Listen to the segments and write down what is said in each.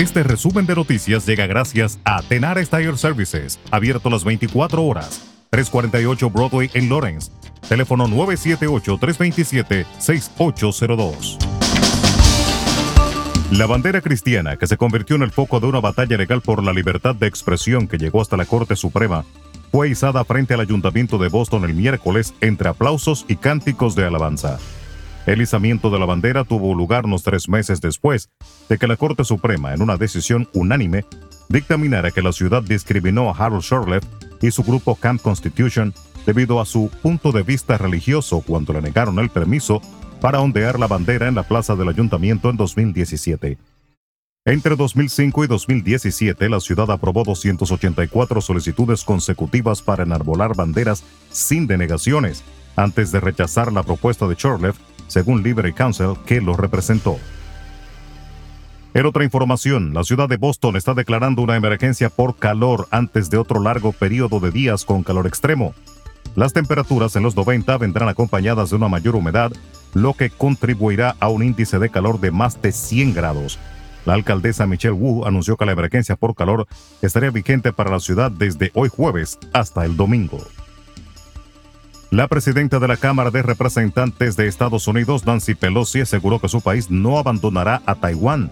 Este resumen de noticias llega gracias a Tenar Tire Services, abierto las 24 horas, 348 Broadway en Lawrence. Teléfono 978-327-6802. La bandera cristiana, que se convirtió en el foco de una batalla legal por la libertad de expresión que llegó hasta la Corte Suprema, fue izada frente al Ayuntamiento de Boston el miércoles entre aplausos y cánticos de alabanza. El izamiento de la bandera tuvo lugar unos tres meses después de que la Corte Suprema, en una decisión unánime, dictaminara que la ciudad discriminó a Harold Shurtleff y su grupo Camp Constitution debido a su punto de vista religioso cuando le negaron el permiso para ondear la bandera en la plaza del ayuntamiento en 2017. Entre 2005 y 2017, la ciudad aprobó 284 solicitudes consecutivas para enarbolar banderas sin denegaciones, antes de rechazar la propuesta de Shurtleff, según Liberty Council, que lo representó. En otra información, la ciudad de Boston está declarando una emergencia por calor antes de otro largo periodo de días con calor extremo. Las temperaturas en los 90 vendrán acompañadas de una mayor humedad, lo que contribuirá a un índice de calor de más de 100 grados. La alcaldesa Michelle Wu anunció que la emergencia por calor estaría vigente para la ciudad desde hoy jueves hasta el domingo. La presidenta de la Cámara de Representantes de Estados Unidos, Nancy Pelosi, aseguró que su país no abandonará a Taiwán,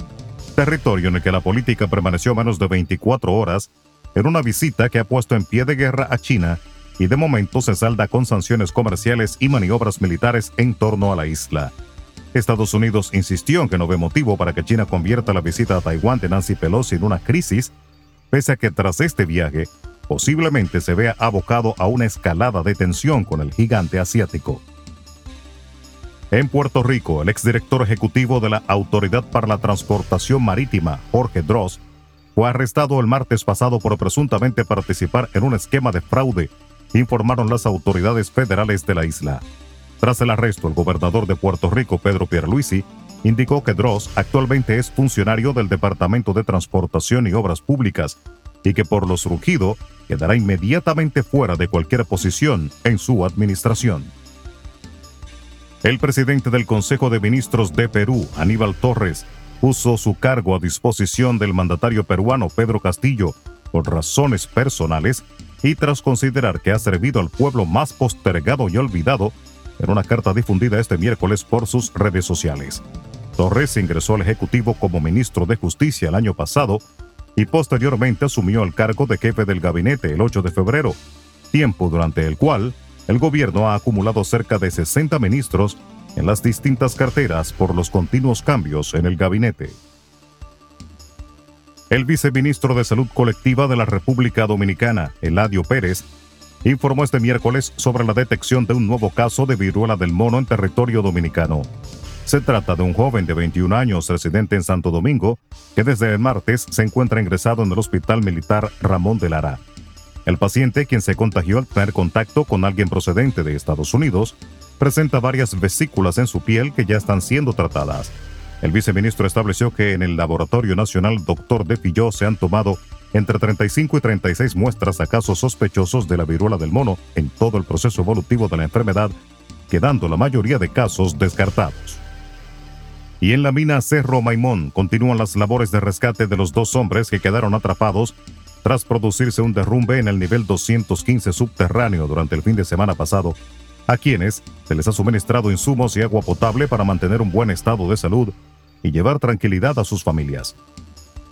territorio en el que la política permaneció menos de 24 horas, en una visita que ha puesto en pie de guerra a China y de momento se salda con sanciones comerciales y maniobras militares en torno a la isla. Estados Unidos insistió en que no ve motivo para que China convierta la visita a Taiwán de Nancy Pelosi en una crisis, pese a que tras este viaje posiblemente se vea abocado a una escalada de tensión con el gigante asiático. En Puerto Rico, el exdirector ejecutivo de la Autoridad para la Transportación Marítima, Jorge Dross, fue arrestado el martes pasado por presuntamente participar en un esquema de fraude, informaron las autoridades federales de la isla. Tras el arresto, el gobernador de Puerto Rico, Pedro Pierluisi, indicó que Dross actualmente es funcionario del Departamento de Transportación y Obras Públicas y que por lo surgido quedará inmediatamente fuera de cualquier posición en su administración. El presidente del Consejo de Ministros de Perú, Aníbal Torres, puso su cargo a disposición del mandatario peruano Pedro Castillo por razones personales y tras considerar que ha servido al pueblo más postergado y olvidado en una carta difundida este miércoles por sus redes sociales. Torres ingresó al Ejecutivo como ministro de Justicia el año pasado y posteriormente asumió el cargo de jefe del gabinete el 8 de febrero, tiempo durante el cual el gobierno ha acumulado cerca de 60 ministros en las distintas carteras por los continuos cambios en el gabinete. El viceministro de Salud Colectiva de la República Dominicana, Eladio Pérez, informó este miércoles sobre la detección de un nuevo caso de viruela del mono en territorio dominicano. Se trata de un joven de 21 años residente en Santo Domingo que desde el martes se encuentra ingresado en el Hospital Militar Ramón de Lara. El paciente, quien se contagió al tener contacto con alguien procedente de Estados Unidos, presenta varias vesículas en su piel que ya están siendo tratadas. El viceministro estableció que en el Laboratorio Nacional Dr. de Filló se han tomado entre 35 y 36 muestras a casos sospechosos de la viruela del mono en todo el proceso evolutivo de la enfermedad, quedando la mayoría de casos descartados. Y en la mina Cerro Maimón continúan las labores de rescate de los dos hombres que quedaron atrapados tras producirse un derrumbe en el nivel 215 subterráneo durante el fin de semana pasado, a quienes se les ha suministrado insumos y agua potable para mantener un buen estado de salud y llevar tranquilidad a sus familias.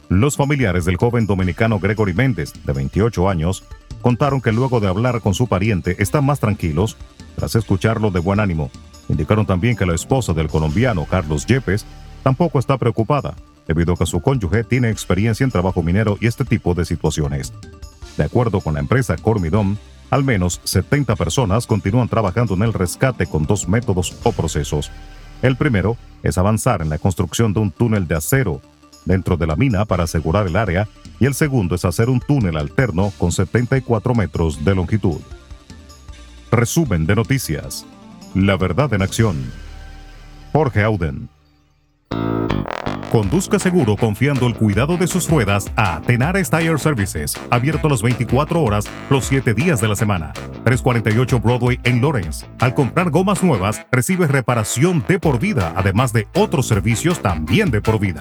Los familiares del joven dominicano Gregory Méndez, de 28 años, contaron que luego de hablar con su pariente están más tranquilos tras escucharlo de buen ánimo Indicaron también que la esposa del colombiano Carlos Yepes tampoco está preocupada, debido a que su cónyuge tiene experiencia en trabajo minero y este tipo de situaciones. De acuerdo con la empresa Cormidom, al menos 70 personas continúan trabajando en el rescate con dos métodos o procesos. El primero es avanzar en la construcción de un túnel de acero dentro de la mina para asegurar el área y el segundo es hacer un túnel alterno con 74 metros de longitud. Resumen de noticias. La verdad en acción. Jorge Auden. Conduzca seguro confiando el cuidado de sus ruedas a Tenares Tire Services, abierto las 24 horas, los 7 días de la semana. 348 Broadway en Lawrence. Al comprar gomas nuevas, recibe reparación de por vida, además de otros servicios también de por vida.